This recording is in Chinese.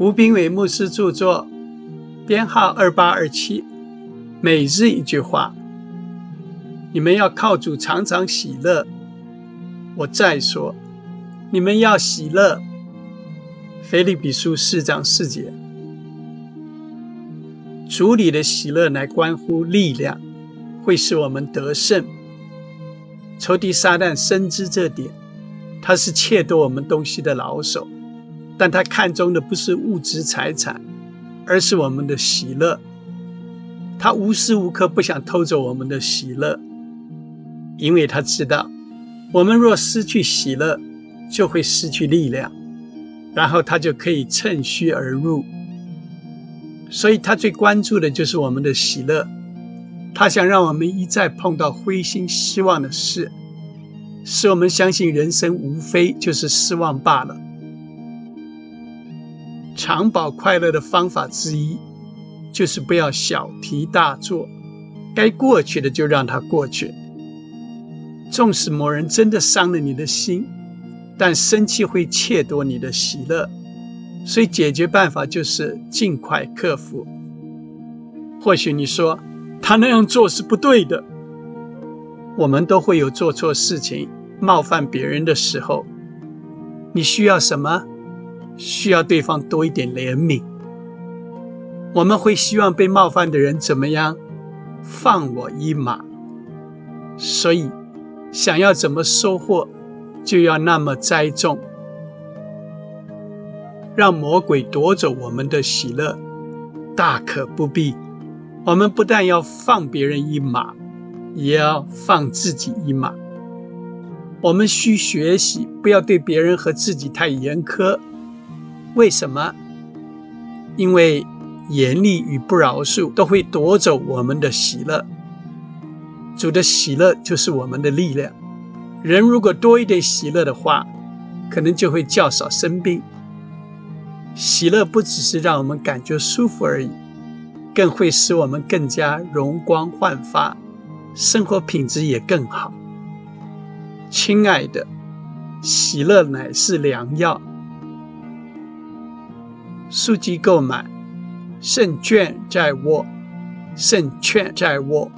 吴斌伟牧师著作，编号二八二七。每日一句话，你们要靠主常常喜乐。我再说，你们要喜乐。腓立比书四章四节，主里的喜乐乃关乎力量，会使我们得胜。仇敌撒旦深知这点，他是窃夺我们东西的老手。但他看中的不是物质财产，而是我们的喜乐。他无时无刻不想偷走我们的喜乐，因为他知道，我们若失去喜乐，就会失去力量，然后他就可以趁虚而入。所以他最关注的就是我们的喜乐。他想让我们一再碰到灰心失望的事，使我们相信人生无非就是失望罢了。长保快乐的方法之一，就是不要小题大做，该过去的就让它过去。纵使某人真的伤了你的心，但生气会窃夺你的喜乐，所以解决办法就是尽快克服。或许你说他那样做是不对的，我们都会有做错事情、冒犯别人的时候。你需要什么？需要对方多一点怜悯，我们会希望被冒犯的人怎么样？放我一马。所以，想要怎么收获，就要那么栽种，让魔鬼夺走我们的喜乐，大可不必。我们不但要放别人一马，也要放自己一马。我们需学习，不要对别人和自己太严苛。为什么？因为严厉与不饶恕都会夺走我们的喜乐。主的喜乐就是我们的力量。人如果多一点喜乐的话，可能就会较少生病。喜乐不只是让我们感觉舒服而已，更会使我们更加容光焕发，生活品质也更好。亲爱的，喜乐乃是良药。速记购买，胜券在握，胜券在握。